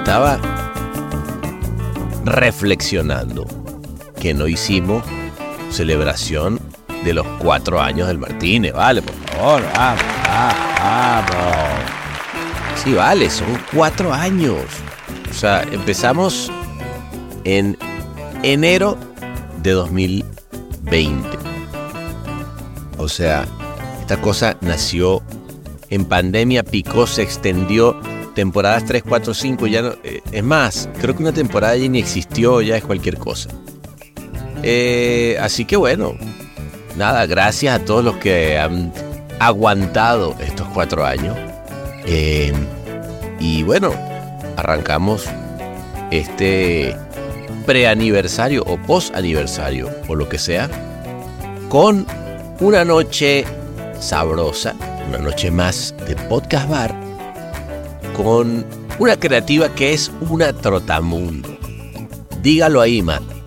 Estaba reflexionando que no hicimos celebración de los cuatro años del Martínez, ¿vale? Por favor. Sí, vale, son cuatro años. O sea, empezamos en enero de 2020. O sea, esta cosa nació en pandemia, picó, se extendió. Temporadas 3, 4, 5, ya no. eh, es más, creo que una temporada ya ni existió, ya es cualquier cosa. Eh, así que bueno, nada, gracias a todos los que han aguantado estos cuatro años. Eh, y bueno, arrancamos este preaniversario o posaniversario o lo que sea con una noche sabrosa, una noche más de podcast bar con una creativa que es una trotamundo. Dígalo ahí, Matt.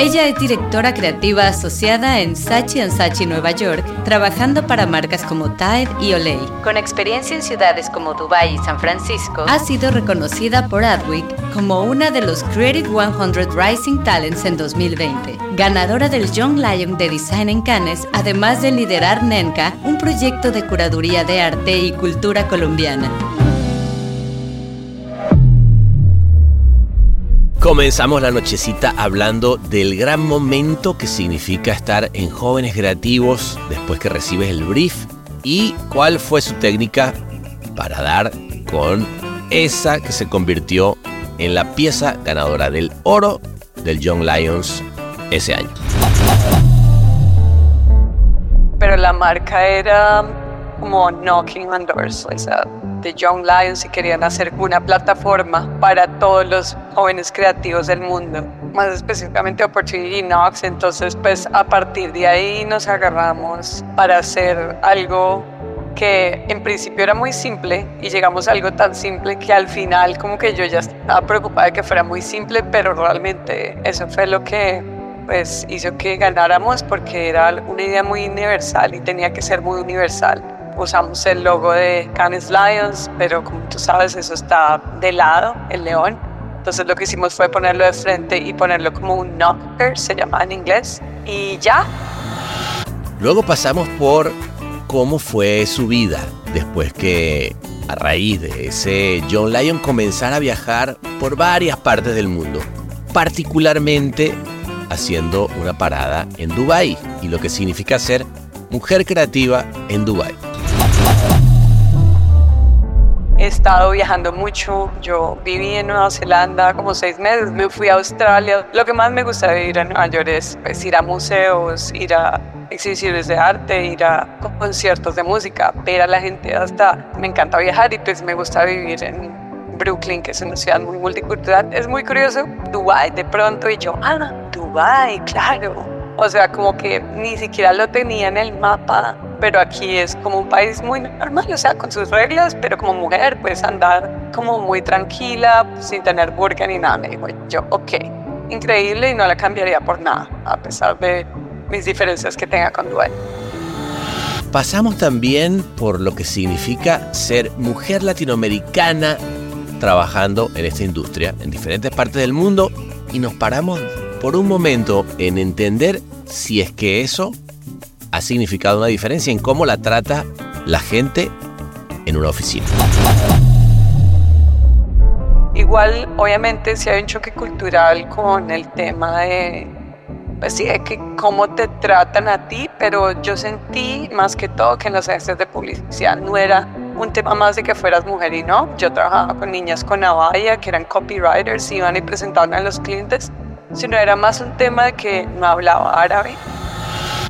Ella es directora creativa asociada en Sachi Sachi Nueva York, trabajando para marcas como Tide y Olay. Con experiencia en ciudades como Dubai y San Francisco, ha sido reconocida por Adweek como una de los Creative 100 Rising Talents en 2020. Ganadora del Young Lion de Design en Cannes, además de liderar NENCA, un proyecto de curaduría de arte y cultura colombiana. Comenzamos la nochecita hablando del gran momento que significa estar en Jóvenes Creativos después que recibes el brief y cuál fue su técnica para dar con esa que se convirtió en la pieza ganadora del oro del Young Lions ese año. Pero la marca era como knocking on doors, sea, de Young Lions y querían hacer una plataforma para todos los jóvenes creativos del mundo, más específicamente Opportunity Knocks. Entonces, pues a partir de ahí nos agarramos para hacer algo que en principio era muy simple y llegamos a algo tan simple que al final como que yo ya estaba preocupada de que fuera muy simple, pero realmente eso fue lo que pues hizo que ganáramos porque era una idea muy universal y tenía que ser muy universal usamos el logo de Cannes Lions, pero como tú sabes, eso está de lado, el león. Entonces lo que hicimos fue ponerlo de frente y ponerlo como un knocker, se llama en inglés, y ya. Luego pasamos por cómo fue su vida después que a raíz de ese John Lyon comenzara a viajar por varias partes del mundo, particularmente haciendo una parada en Dubai y lo que significa ser mujer creativa en Dubai. Estado viajando mucho. Yo viví en Nueva Zelanda como seis meses. Me fui a Australia. Lo que más me gusta de ir a Nueva York es pues, ir a museos, ir a exhibiciones de arte, ir a conciertos de música, ver a la gente hasta... Me encanta viajar y pues me gusta vivir en Brooklyn, que es una ciudad muy multicultural. Es muy curioso. Dubai de pronto y yo, ah, Dubai, claro. O sea, como que ni siquiera lo tenía en el mapa pero aquí es como un país muy normal, o sea, con sus reglas, pero como mujer puedes andar como muy tranquila, sin tener burka ni nada. Me dijo yo, ok, increíble y no la cambiaría por nada, a pesar de mis diferencias que tenga con Dubai. Pasamos también por lo que significa ser mujer latinoamericana trabajando en esta industria en diferentes partes del mundo y nos paramos por un momento en entender si es que eso ha significado una diferencia en cómo la trata la gente en una oficina. Igual, obviamente, si hay un choque cultural con el tema de, pues sí, de que cómo te tratan a ti, pero yo sentí más que todo que en las agencias de publicidad no era un tema más de que fueras mujer y no. Yo trabajaba con niñas con Avaya que eran copywriters, iban y presentaban a los clientes, sino era más un tema de que no hablaba árabe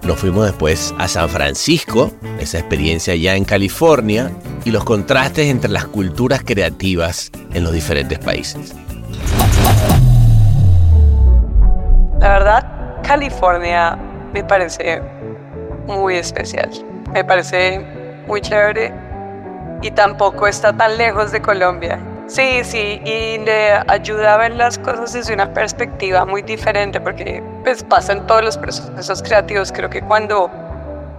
Nos fuimos después a San Francisco, esa experiencia ya en California, y los contrastes entre las culturas creativas en los diferentes países. La verdad, California me parece muy especial. Me parece muy chévere y tampoco está tan lejos de Colombia. Sí, sí, y le ayuda a ver las cosas desde una perspectiva muy diferente porque pues pasan todos los procesos creativos. Creo que cuando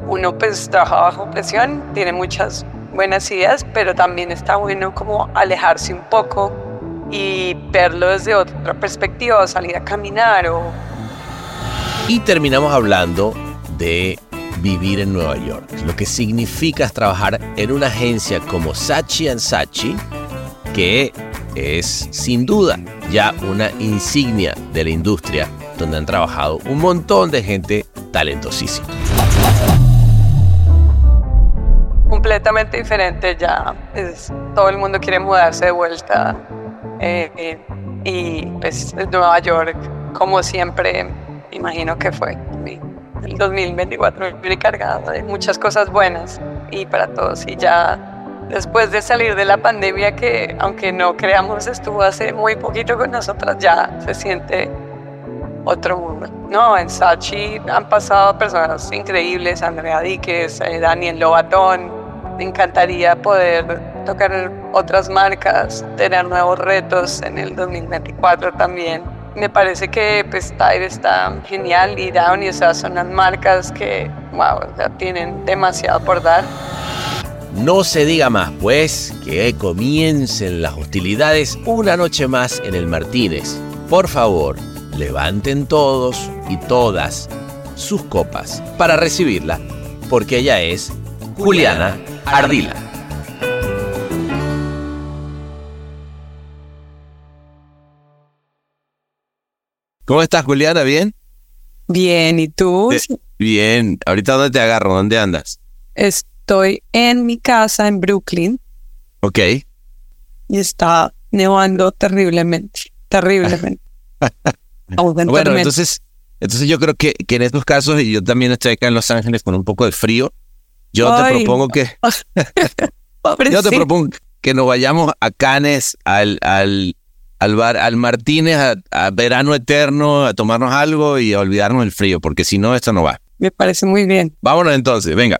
uno pues trabaja bajo presión tiene muchas buenas ideas, pero también está bueno como alejarse un poco y verlo desde otra perspectiva, salir a caminar o... Y terminamos hablando de vivir en Nueva York, lo que significa trabajar en una agencia como Sachi Sachi, que es sin duda ya una insignia de la industria, donde han trabajado un montón de gente talentosísima. Completamente diferente ya, es, todo el mundo quiere mudarse de vuelta eh, eh, y pues Nueva York, como siempre, imagino que fue el 2024 muy cargado de muchas cosas buenas y para todos. Y ya después de salir de la pandemia, que aunque no creamos estuvo hace muy poquito con nosotras, ya se siente otro mundo. No, en Sachi han pasado personas increíbles, Andrea Díquez, eh, Daniel Lobatón. Me encantaría poder tocar otras marcas, tener nuevos retos en el 2024 también me parece que pues, está genial y Down son las marcas que, wow, tienen demasiado por dar. No se diga más, pues, que comiencen las hostilidades una noche más en el Martínez. Por favor, levanten todos y todas sus copas para recibirla, porque ella es Juliana Ardila. ¿Cómo estás, Juliana? ¿Bien? Bien, ¿y tú? bien. ¿Ahorita dónde te agarro? ¿Dónde andas? Estoy en mi casa en Brooklyn. Ok. Y está nevando terriblemente, terriblemente. bueno, entonces, entonces yo creo que, que en estos casos, y yo también estoy acá en Los Ángeles con un poco de frío, yo te propongo que... yo te propongo que nos vayamos a Cannes al, al al, bar, al Martínez a, verano eterno, a tomarnos algo y a olvidarnos del frío, porque si no, esto no va. Me parece muy bien. Vámonos entonces, venga.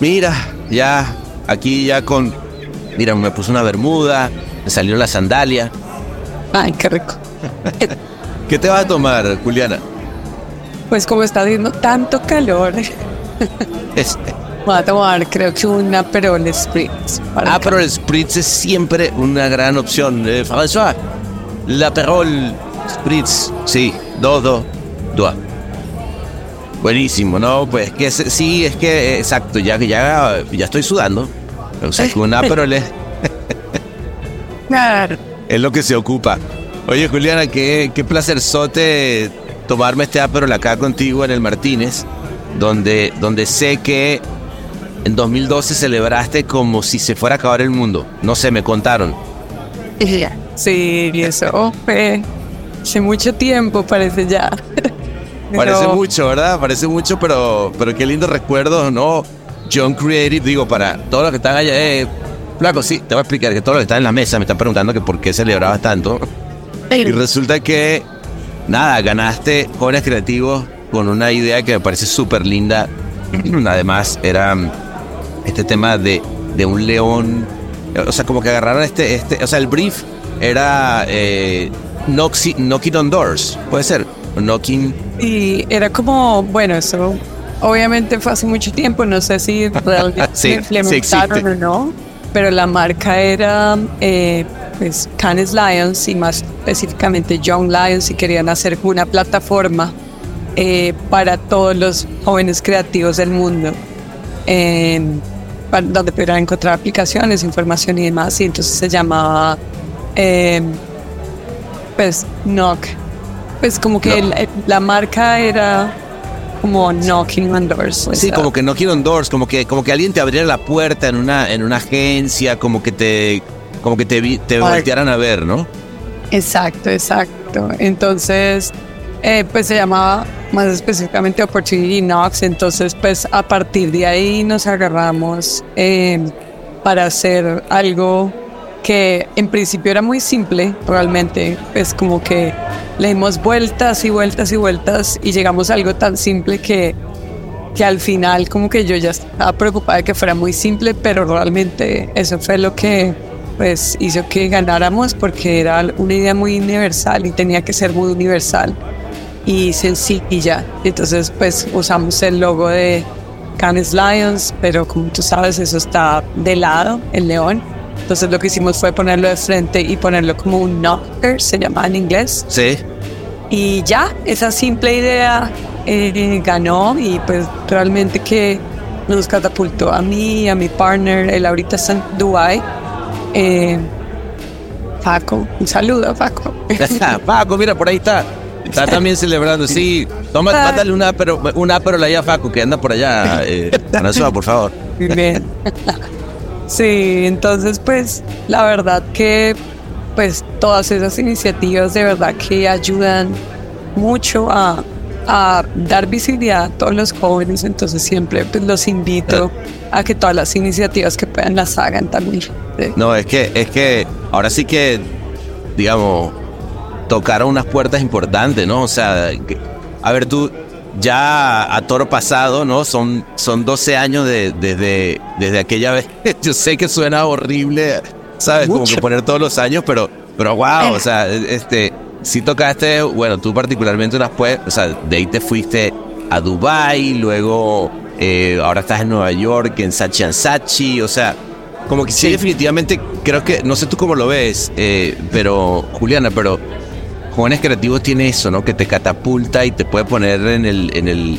Mira, ya aquí ya con... Mira, me puse una bermuda, me salió la sandalia. Ay, qué rico. ¿Qué te vas a tomar, Juliana? Pues como está haciendo tanto calor, este. voy a tomar creo que una Perol Spritz. Ah, pero el Spritz es siempre una gran opción. Eh, François, la Perol Spritz, sí, dos. Buenísimo, ¿no? Pues que sí, es que, exacto, ya que ya, ya estoy sudando. O sea, con una le claro. Es lo que se ocupa. Oye, Juliana, qué, qué placer sote tomarme este Aperol acá contigo en el Martínez, donde, donde sé que en 2012 celebraste como si se fuera a acabar el mundo. No sé, me contaron. Sí, eso fue hace mucho tiempo, parece ya. Parece mucho, ¿verdad? Parece mucho, pero, pero qué lindo recuerdo, ¿no? John Creative, digo, para todos los que están allá, eh, Flaco, sí, te voy a explicar que todos los que están en la mesa me están preguntando que por qué celebrabas tanto. Y resulta que, nada, ganaste Jóvenes Creativos con una idea que me parece súper linda. Además, era este tema de, de un león. O sea, como que agarraron este, este. O sea, el brief era eh, knocking on doors, puede ser. Knocking. Y era como, bueno, eso obviamente fue hace mucho tiempo, no sé si realmente Sí, implementaron sí o no, pero la marca era eh, pues, Cannes Lions y más específicamente Young Lions y querían hacer una plataforma eh, para todos los jóvenes creativos del mundo, pa- donde pudieran encontrar aplicaciones, información y demás, y entonces se llamaba eh, pues Knock. Pues como que el- la marca era como Knocking on Doors. o Sí, como que no quiero doors, como que, como que alguien te abriera la puerta en una, en una agencia, como que te, como que te, te voltearan a ver, ¿no? Exacto, exacto. Entonces, eh, pues se llamaba más específicamente Opportunity Knocks. Entonces, pues a partir de ahí nos agarramos eh, para hacer algo que en principio era muy simple, realmente. Pues como que le dimos vueltas y vueltas y vueltas y llegamos a algo tan simple que que al final como que yo ya estaba preocupada de que fuera muy simple, pero realmente eso fue lo que pues hizo que ganáramos porque era una idea muy universal y tenía que ser muy universal y sencilla. Entonces pues usamos el logo de Cannes Lions, pero como tú sabes eso está de lado, el león. Entonces lo que hicimos fue ponerlo de frente y ponerlo como un knocker, se llama en inglés. Sí. Y ya, esa simple idea eh, ganó y pues realmente que nos catapultó a mí, a mi partner, él ahorita está en Dubai. Eh, Paco, un saludo a Paco. Paco, mira, por ahí está. Está también celebrando, sí. Toma, Ay. mándale una pero una pero ahí a Paco, que anda por allá. Eh, François, por favor. Bien. Sí, entonces pues la verdad que pues todas esas iniciativas de verdad que ayudan mucho a, a dar visibilidad a todos los jóvenes, entonces siempre pues los invito a que todas las iniciativas que puedan las hagan también. Sí. No, es que, es que ahora sí que, digamos, tocaron unas puertas importantes, ¿no? O sea, que- a ver, tú ya a toro pasado, ¿no? Son, son 12 años de- desde, desde aquella vez. Yo sé que suena horrible, ¿sabes? Como que poner todos los años, pero, pero wow, o sea, este, si tocaste, bueno, tú particularmente unas pues, o sea, de ahí te fuiste a Dubai, luego eh, ahora estás en Nueva York, en Sachi and Sachi, o sea, como que sí, definitivamente creo que, no sé tú cómo lo ves, eh, pero Juliana, pero Jóvenes Creativos tiene eso, ¿no? Que te catapulta y te puede poner en el, en el,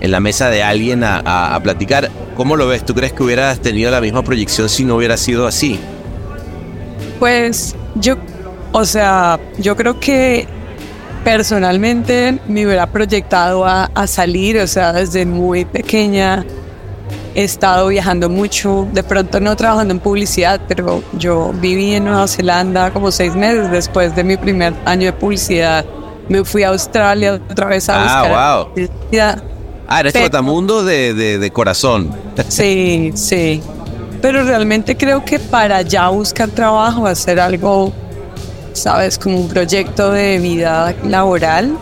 en la mesa de alguien a, a- platicar. ¿Cómo lo ves? ¿Tú crees que hubieras tenido la misma proyección si no hubiera sido así? Pues yo, o sea, yo creo que personalmente me hubiera proyectado a, a salir, o sea, desde muy pequeña he estado viajando mucho, de pronto no trabajando en publicidad, pero yo viví en Nueva Zelanda como seis meses después de mi primer año de publicidad. Me fui a Australia otra vez a Ah, buscar wow. publicidad. Ah, eres trotamundo de, de, de corazón. Sí, sí. Pero realmente creo que para ya buscar trabajo, hacer algo, sabes, como un proyecto de vida laboral,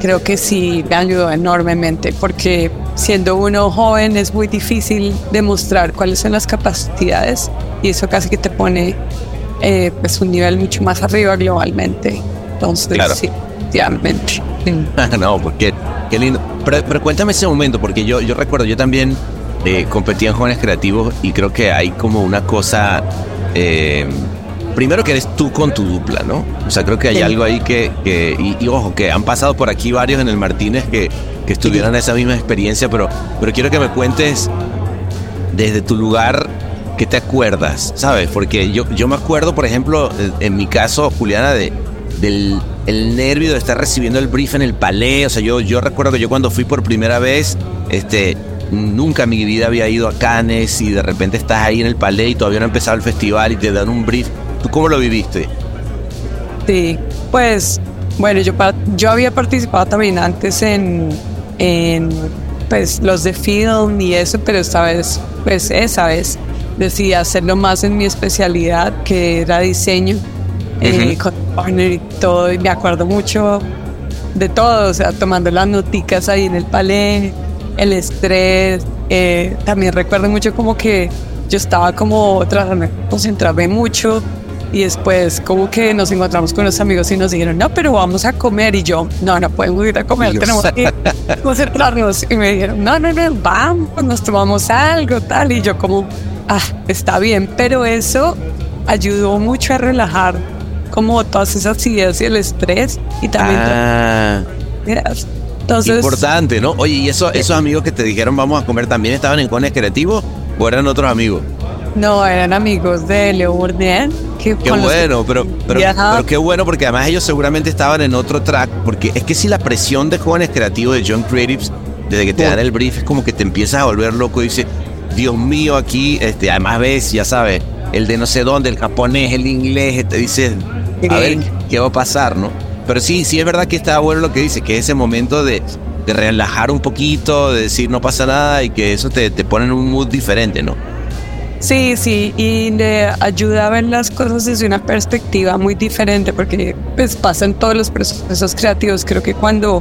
creo que sí me ayudó enormemente, porque siendo uno joven es muy difícil demostrar cuáles son las capacidades y eso casi que te pone eh, pues un nivel mucho más arriba globalmente. Entonces, Claro. sí. Sí. no, porque qué lindo. Pero, pero cuéntame ese momento, porque yo, yo recuerdo, yo también eh, competía en jóvenes creativos y creo que hay como una cosa. eh, primero que eres tú con tu dupla, ¿no? O sea, creo que hay Sí. algo ahí que. que- y, y ojo, que han pasado por aquí varios en el Martínez que, que estuvieron esa misma experiencia, pero, pero quiero que me cuentes desde tu lugar. ¿Qué te acuerdas? ¿Sabes? Porque yo, yo me acuerdo, por ejemplo, en- en mi caso, Juliana, de, del el nervio de estar recibiendo el brief en el palé. O sea, yo, yo recuerdo que yo cuando fui por primera vez, este, nunca en mi vida había ido a Cannes y de repente estás ahí en el palé y todavía no ha empezado el festival y te dan un brief. ¿Tú cómo lo viviste? Sí, pues bueno, yo, yo había participado también antes en, en pues, los de film y eso, pero esta vez, pues esa vez decidí hacerlo más en mi especialidad, que era diseño, eh, con partner y todo, y me acuerdo mucho de todo, o sea, tomando las noticas ahí en el palé, el estrés, eh, también recuerdo mucho como que yo estaba como tratando de concentrarme mucho y después como que nos encontramos con los amigos y nos dijeron, no, pero vamos a comer. Y yo, no, no podemos ir a comer, tenemos que concentrarnos. Y me dijeron, no, no, no, vamos, nos tomamos algo, tal. Y yo como, ah, está bien. Pero eso ayudó mucho a relajar como todas esas ideas y el estrés. Y también... Ah. Entonces, Importante, ¿no? Oye, ¿y eso, esos amigos que te dijeron vamos a comer también estaban en Cones Creativo o eran otros amigos? No, eran amigos de Leo Bourdain. Qué bueno, pero, pero, pero, qué bueno porque además ellos seguramente estaban en otro track, porque es que si la presión de jóvenes creativos de John Creatives, desde que te dan el brief, es como que te empiezas a volver loco y dices, Dios mío, aquí, este, además ves, ya sabes, el de no sé dónde, el japonés, el inglés, te dices, a ver qué va a pasar, ¿no? Pero sí, sí es verdad que está bueno lo que dice, que ese momento de, de relajar un poquito, de decir no pasa nada y que eso te, te pone en un mood diferente, ¿no? Sí, sí, y le ayuda a ver las cosas desde una perspectiva muy diferente, porque pues pasa en todos los procesos creativos. Creo que cuando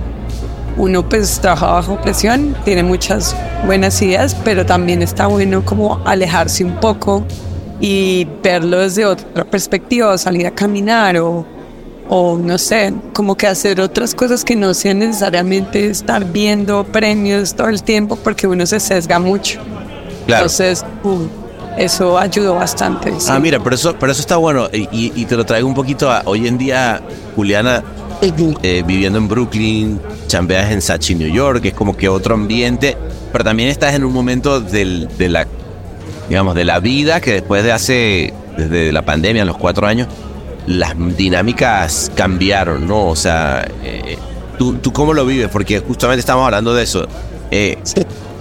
uno pues trabaja bajo presión, tiene muchas buenas ideas, pero también está bueno como alejarse un poco y verlo desde otra perspectiva, o salir a caminar o, o no sé, como que hacer otras cosas que no sean necesariamente estar viendo premios todo el tiempo porque uno se sesga mucho. Claro. Entonces, eso ayudó bastante. Ah, mira, pero eso, pero eso está bueno. Y, te lo traigo un poquito a hoy en día, Juliana, eh, viviendo en Brooklyn, chambeas en Sachi, New York, es como que otro ambiente, pero también estás en un momento del, de la, digamos, de la vida que después de hace, desde la pandemia, los cuatro años, las dinámicas cambiaron, ¿no? O sea, eh, ¿tú, ¿tú cómo lo vives? Porque justamente estamos hablando de eso. Eh,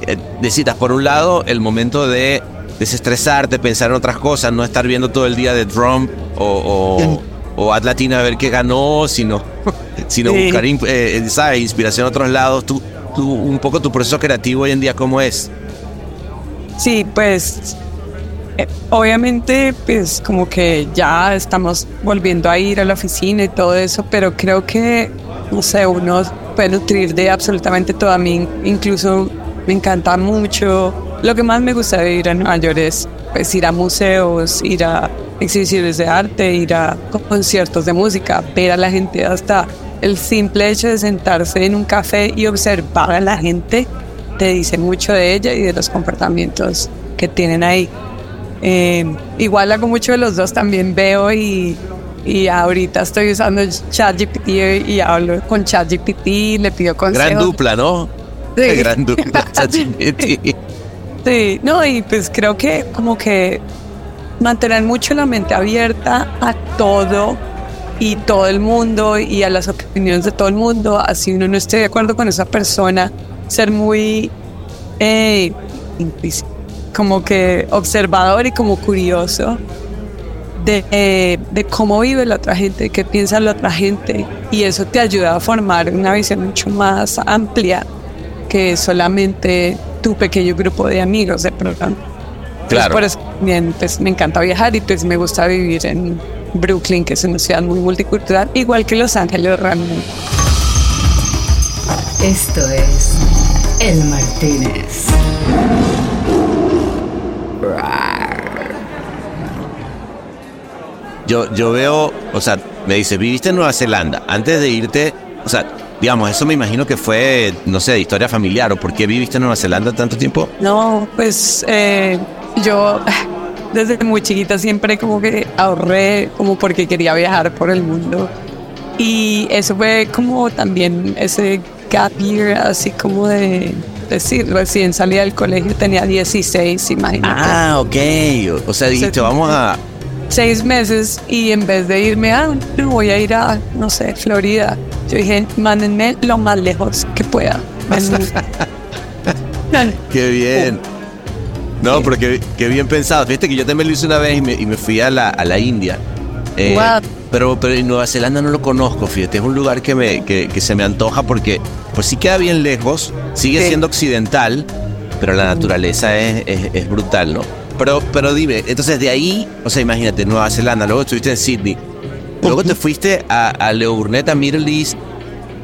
eh necesitas, por un lado, el momento de desestresarte, pensar en otras cosas, no estar viendo todo el día de drum o, o, Atlatina a ver qué ganó, sino, sino buscar eh, ¿sabes? inspiración en otros lados. Tú, tú, un poco tu proceso creativo hoy en día, ¿cómo es? Sí, pues eh, obviamente, pues como que ya estamos volviendo a ir a la oficina y todo eso, pero creo que, no sé, uno puede nutrir de absolutamente todo. A mí incluso me encanta mucho lo que más me gusta de ir a Nueva York es pues, ir a museos, ir a exhibiciones de arte, ir a conciertos de música, ver a la gente hasta el simple hecho de sentarse en un café y observar a la gente te dice mucho de ella y de los comportamientos que tienen ahí. Eh, igual hago mucho de los dos, también veo y, y ahorita estoy usando ChatGPT y hablo con ChatGPT, le pido consejos. Gran dupla, ¿no? Sí. Gran dupla, ChatGPT. Sí, no, y pues creo que como que mantener mucho la mente abierta a todo y todo el mundo y a las opiniones de todo el mundo, así uno no esté de acuerdo con esa persona, ser muy eh, como que observador y como curioso de, eh, de cómo vive la otra gente, qué piensa la otra gente y eso te ayuda a formar una visión mucho más amplia que solamente tu pequeño grupo de amigos de programa. Claro. por eso bien, pues, me encanta viajar y pues me gusta vivir en Brooklyn, que es una ciudad muy multicultural, igual que Los Ángeles realmente. Esto es El Martínez. Yo, yo veo, o sea, me dice, viviste en Nueva Zelanda. Antes de irte, o sea, Digamos, eso me imagino que fue, no sé, de historia familiar. ¿O por qué viviste en Nueva Zelanda tanto tiempo? No, pues eh, yo desde muy chiquita siempre como que ahorré como porque quería viajar por el mundo. Y eso fue como también ese gap year, así como de decir, recién salí del colegio, tenía 16, imagínate. Ah, ok. O, sea, dijiste, vamos a... Seis meses y en vez de irme a, no voy a ir a, no sé, Florida, yo dije, mándenme lo más lejos que pueda. qué bien. No, pero qué, bien pensado. Fíjate que yo también lo hice una vez y me, fui a la, a la India. Eh, pero, pero en Nueva Zelanda no lo conozco, fíjate. Es un lugar que, me, que, se me antoja porque pues sí queda bien lejos, sigue siendo occidental, pero la naturaleza es, es, brutal, ¿no? Pero, pero dime, entonces de ahí, o sea, imagínate, Nueva Zelanda, luego estuviste en Sydney, luego te fuiste a, a Leo Burnett, a Middle East,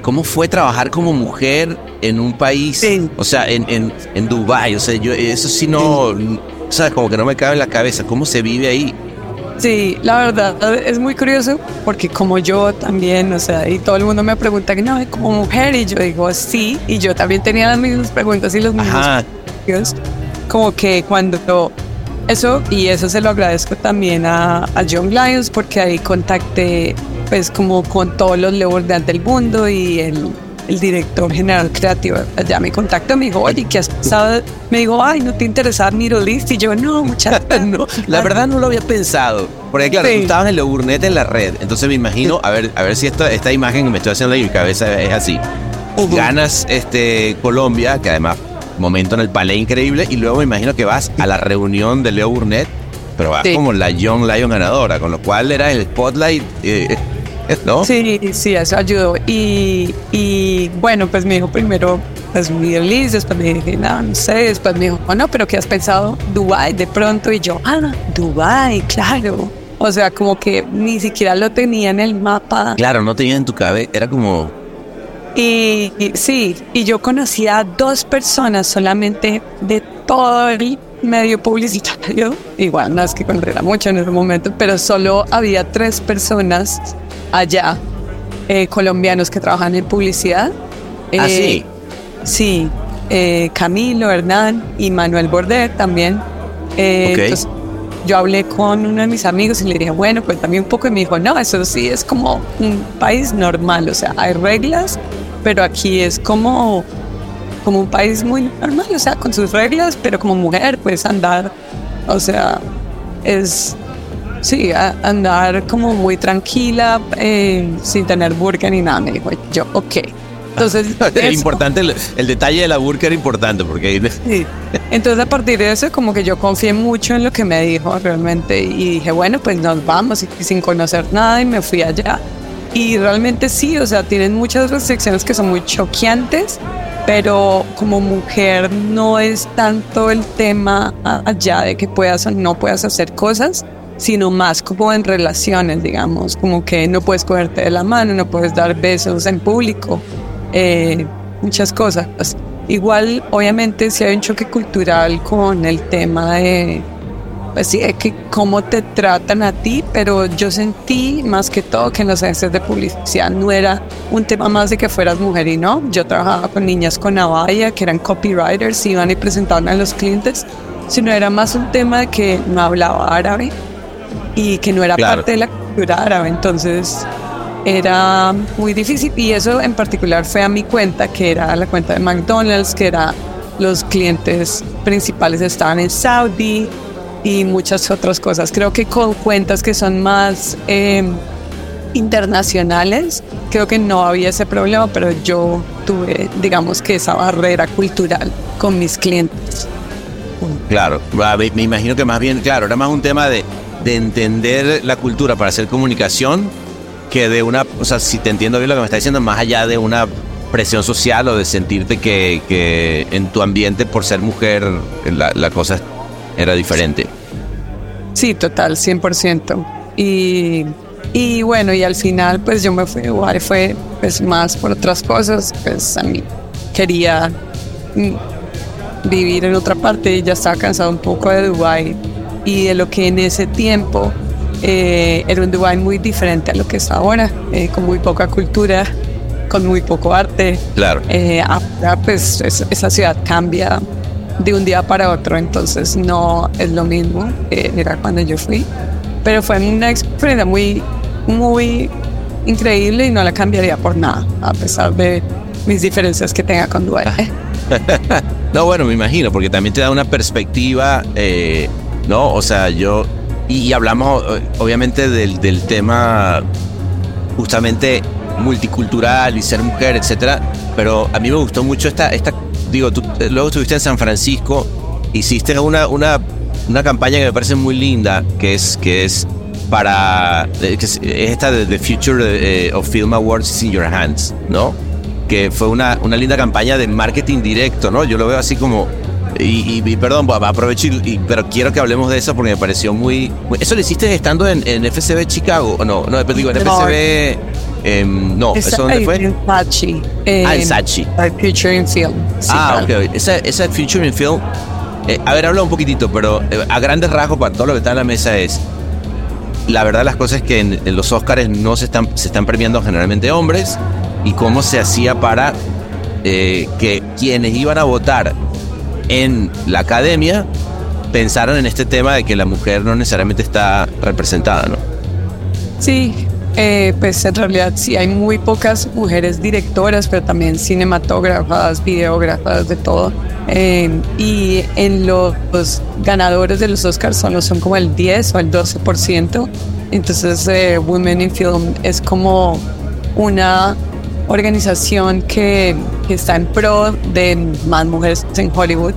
¿Cómo fue trabajar como mujer en un país? O sea, en, en, en Dubái. O sea, yo eso sí no, ¿sabes? Como que no me cabe en la cabeza. ¿Cómo se vive ahí? Sí, la verdad es muy curioso porque como yo también, o sea, y todo el mundo me pregunta, no, como mujer, y yo digo, sí, y yo también tenía las mismas preguntas y los mismos como que cuando eso, y eso se lo agradezco también a, a John Lyons porque ahí contacté pues como con todos los leones del mundo y el el director general creativo ya me contactó, me dijo, oye, ¿qué has pensado? Me dijo, ay, ¿no te interesa Middle East? Y yo, no, muchachos, no. La verdad no lo había pensado. Porque claro, tú estabas en el Burnett en la red. Entonces me imagino, a ver, a ver si esta, esta imagen que me estoy haciendo en mi cabeza es así. Ganas este, Colombia, que además momento en el palais increíble, y luego me imagino que vas a la reunión de Leo Burnett, pero vas como la Young Lion ganadora, con lo cual era el spotlight. Eh, Sí, sí, eso ayudó. Y, y bueno, pues me dijo primero, pues muy feliz, después me dije, no, no sé, después me dijo, bueno, pero ¿qué has pensado? Dubai de pronto, y yo, ah, Dubai, claro. O sea, como que ni siquiera lo tenía en el mapa. Claro, no tenía en tu cabeza, era como... Y, y sí, y yo conocía a dos personas solamente de todo el medio publicitario. Igual, no es que conociera mucho en ese momento, pero solo había tres personas allá, eh, colombianos que trabajan en publicidad. ah, sí. Sí, eh, Camilo, Hernán y Manuel Bordet también. Eh, entonces, yo hablé con uno de mis amigos y le dije, bueno, pues también un poco, y me dijo, no, eso sí es como un país normal, o sea, hay reglas, pero aquí es como, como un país muy normal, o sea, con sus reglas, pero como mujer puedes andar, o sea, es Sí, andar como muy tranquila, eh, sin tener burka ni nada. Me dijo yo, ok. Entonces, importante, el, detalle de la burka era importante porque... Sí. Entonces a partir de eso como que yo confié mucho en lo que me dijo realmente y dije, bueno, pues nos vamos y, sin conocer nada y me fui allá. Y realmente sí, o sea, tienen muchas restricciones que son muy choqueantes, pero como mujer no es tanto el tema allá de que puedas o no puedas hacer cosas, sino más como en relaciones, digamos, como que no puedes cogerte de la mano, no puedes dar besos en público, eh, muchas cosas. Igual, obviamente, si hay un choque cultural con el tema de, pues sí, que cómo te tratan a ti, pero yo sentí más que todo que en los agencias de publicidad no era un tema más de que fueras mujer y no. Yo trabajaba con niñas con navalla que eran copywriters, iban y presentaban a los clientes, sino era más un tema de que no hablaba árabe y que no era parte de la cultura árabe. Entonces era muy difícil y eso en particular fue a mi cuenta, que era la cuenta de McDonald's, que era los clientes principales estaban en Saudi y muchas otras cosas. Creo que con cuentas que son más em, internacionales, creo que no había ese problema, pero yo tuve, digamos que esa barrera cultural con mis clientes. Claro, me imagino que más bien, claro, era más un tema de de entender la cultura para hacer comunicación que de una, o sea, si te entiendo bien lo que me está diciendo, más allá de una presión social o de sentirte que, que en tu ambiente por ser mujer la, la cosa era diferente. Sí, total, 100%. Y, y bueno, y al final pues yo me fui igual, fue pues más por otras cosas, pues a mí quería mm, vivir en otra parte y ya estaba cansado un poco de Dubái y de lo que en ese tiempo eh, era un Dubái muy diferente a lo que es ahora, eh, con muy poca cultura, con muy poco arte. Claro. Eh, ahora pues esa ciudad cambia de un día para otro, entonces no es lo mismo que era cuando yo fui. Pero fue una experiencia muy, muy increíble y no la cambiaría por nada, a pesar de mis diferencias que tenga con Dubái. no, bueno, me imagino, porque también te da una perspectiva eh, ¿no? O sea, yo... Y, hablamos obviamente del, del, tema justamente multicultural y ser mujer, etcétera, pero a mí me gustó mucho esta, esta digo, tú luego estuviste en San Francisco, hiciste una, una, una campaña que me parece muy linda, que es, que es para, que es esta de The Future eh, of Film Awards is in Your Hands, ¿no? Que fue una, una linda campaña de marketing directo, ¿no? Yo lo veo así como y, y, perdón, aprovecho, y, pero quiero que hablemos de eso porque me pareció muy... ¿Eso lo hiciste estando en, en FCB Chicago? No, no, digo, en FCB... Em, no, ¿eso dónde fue? En Sachi. ah, en Sachi. Future in Film. ah, ok. Esa, esa Future in Film... Eh, a ver, habla un poquitito, pero eh, a grandes rasgos para todo lo que está en la mesa es... la verdad las cosas es que en, los Oscars no se están, se están premiando generalmente hombres y cómo se hacía para eh, que quienes iban a votar en la academia pensaran en este tema de que la mujer no necesariamente está representada, ¿no? Sí, eh, pues en realidad sí hay muy pocas mujeres directoras, pero también cinematógrafas, videógrafas, de todo. Eh, y en los, ganadores de los Oscars solo son como el 10 o el 12%. Entonces, eh, Women in Film es como una organización que, que está en pro de más mujeres en Hollywood.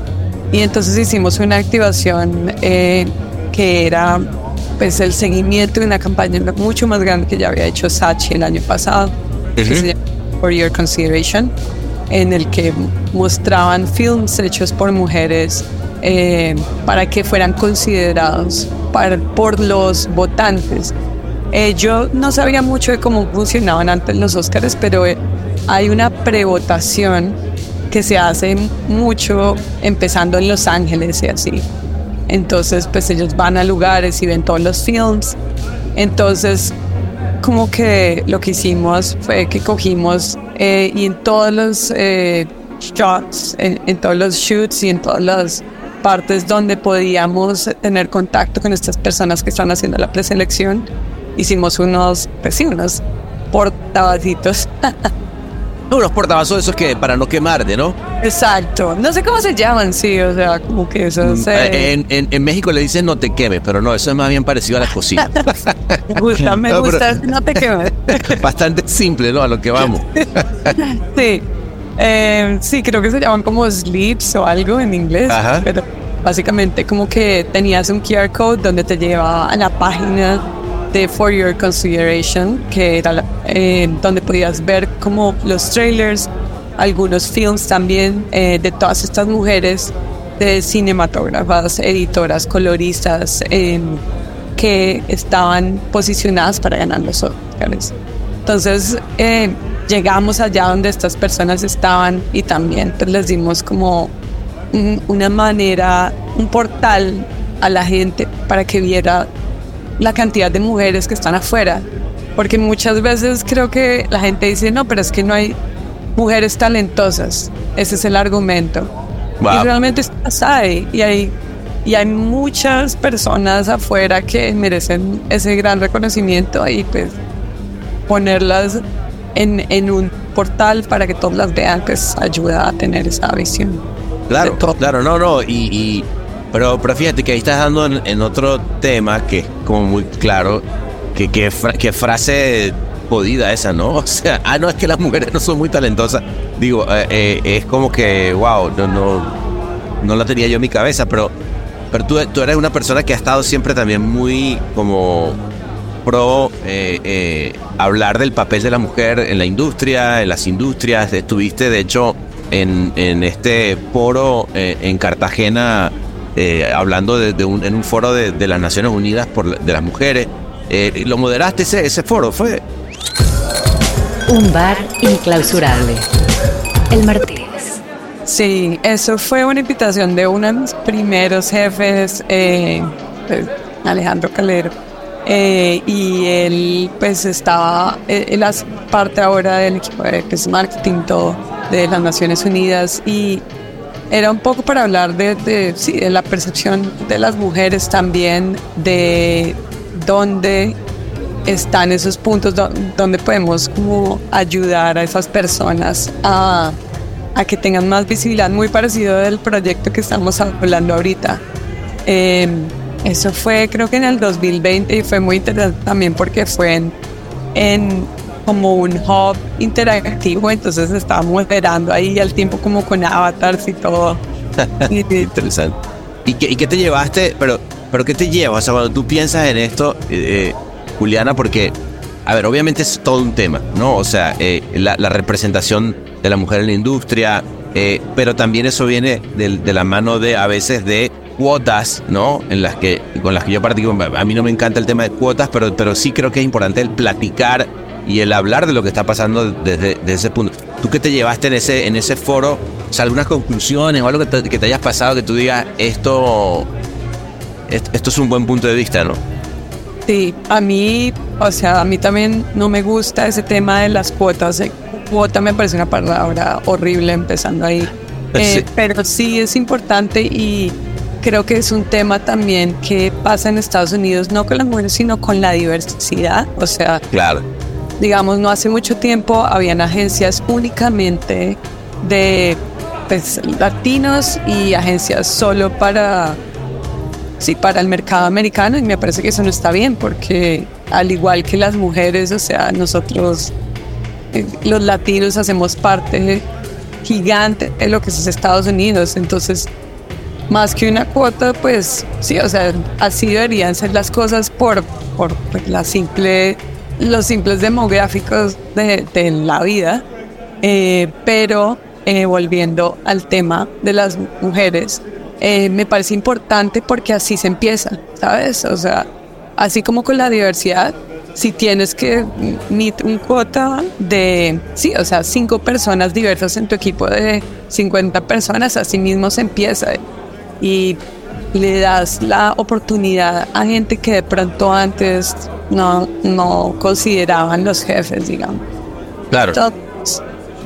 Y entonces hicimos una activación que era pues el seguimiento de una campaña mucho más grande que ya había hecho Sachi el año pasado, que se llama For Your Consideration, en el que mostraban films hechos por mujeres eh, para que fueran considerados por los votantes. Eh, yo no sabía mucho de cómo funcionaban antes los Oscars, pero eh, hay una prevotación que se hace mucho empezando en Los Ángeles y así. Entonces, pues ellos van a lugares y ven todos los films. Entonces, como que lo que hicimos fue que cogimos eh, y en todos los eh, shots, en, todos los shoots y en todas las partes donde podíamos tener contacto con estas personas que están haciendo la preselección, hicimos unos, pues sí, unos portabacitos Unos portavasos esos que para no quemarte, ¿no? Exacto. No sé cómo se llaman, sí, o sea, como que eso mm, eh, en, México le dicen no te quemes, pero no, eso es más bien parecido a la cocina. me gusta, me gusta, no te quemes. Bastante simple, ¿no? A lo que vamos. sí. Eh, sí, creo que se llaman como sleeps o algo en inglés. Ajá. Pero básicamente como que tenías un QR code donde te llevaba a la página de For Your Consideration, que era eh, donde podías ver como los trailers, algunos films también eh, de todas estas mujeres de cinematógrafas, editoras, coloristas em, que estaban posicionadas para ganar los Oscars. Entonces eh, llegamos allá donde estas personas estaban y también pues, les dimos como una manera, un portal a la gente para que viera la cantidad de mujeres que están afuera. Porque muchas veces creo que la gente dice, no, pero es que no hay mujeres talentosas. Ese es el argumento. Y realmente las hay. Y hay, y hay muchas personas afuera que merecen ese gran reconocimiento y pues ponerlas en, en un portal para que todos las vean, pues ayuda a tener esa visión. Claro, claro, no, no. y pero, pero fíjate que ahí estás dando en, otro tema que es como muy claro, que, que, frase jodida esa, ¿no? O sea, ah, no, es que las mujeres no son muy talentosas. Digo, eh, eh, es como que, wow, no, no, no la tenía yo en mi cabeza, pero, pero tú, tú eres una persona que ha estado siempre también muy como pro eh, hablar del papel de la mujer en la industria, en las industrias. Estuviste, de hecho, en, en este foro en Cartagena eh, hablando de, un, en un foro de, las Naciones Unidas por, de las mujeres. Eh, ¿Lo moderaste ese, ese foro? ¿Fue? Un bar inclausurable. El Martínez. Sí, eso fue una invitación de uno de mis primeros jefes, eh, pues, Alejandro Calero. y él pues estaba, él hace parte ahora del equipo de pues, marketing todo de las Naciones Unidas y era un poco para hablar de, la percepción de las mujeres también, de dónde están esos puntos donde podemos como ayudar a esas personas a, a, que tengan más visibilidad, muy parecido del proyecto que estamos hablando ahorita. Em, eso fue creo que en el 2020 y fue muy interesante también porque fue en, en como un hub interactivo, entonces estábamos esperando ahí al tiempo como con avatars y todo. Interesante. ¿Y qué, ¿Y qué, te llevaste? Pero, pero ¿qué te lleva? O sea, cuando tú piensas en esto, eh, eh, Juliana, porque, a ver, obviamente es todo un tema, ¿no? O sea, eh, la, representación de la mujer en la industria, pero también eso viene de, de, la mano de, a veces, de cuotas, ¿no? En las que, con las que yo participo. A mí no me encanta el tema de cuotas, pero, pero sí creo que es importante el platicar y el hablar de lo que está pasando desde, ese punto. ¿Tú qué te llevaste en ese, en ese foro? O sea, algunas conclusiones o algo que te, hayas pasado que tú digas, esto, esto es un buen punto de vista, ¿no? Sí, a mí, o sea, a mí también no me gusta ese tema de las cuotas. Cuota me parece una palabra horrible empezando ahí. Eh, pero sí es importante y creo que es un tema también que pasa en Estados Unidos, no con las mujeres, sino con la diversidad. O sea, claro. Digamos, no hace mucho tiempo habían agencias únicamente de pues, latinos y agencias solo para, sí, para el mercado americano y me parece que eso no está bien porque al igual que las mujeres, o sea, nosotros eh, los latinos hacemos parte gigante de lo que es Estados Unidos, entonces más que una cuota, pues sí, o sea, así deberían ser las cosas por, por pues, la simple, los simples demográficos de, la vida. Eh, pero eh, volviendo al tema de las mujeres, eh, me parece importante porque así se empieza, ¿sabes? O sea, así como con la diversidad, si tienes que meet un cuota de, sí, o sea, cinco personas diversas en tu equipo de 50 personas, así mismo se empieza y le das la oportunidad a gente que de pronto antes no, no consideraban los jefes, digamos. Claro.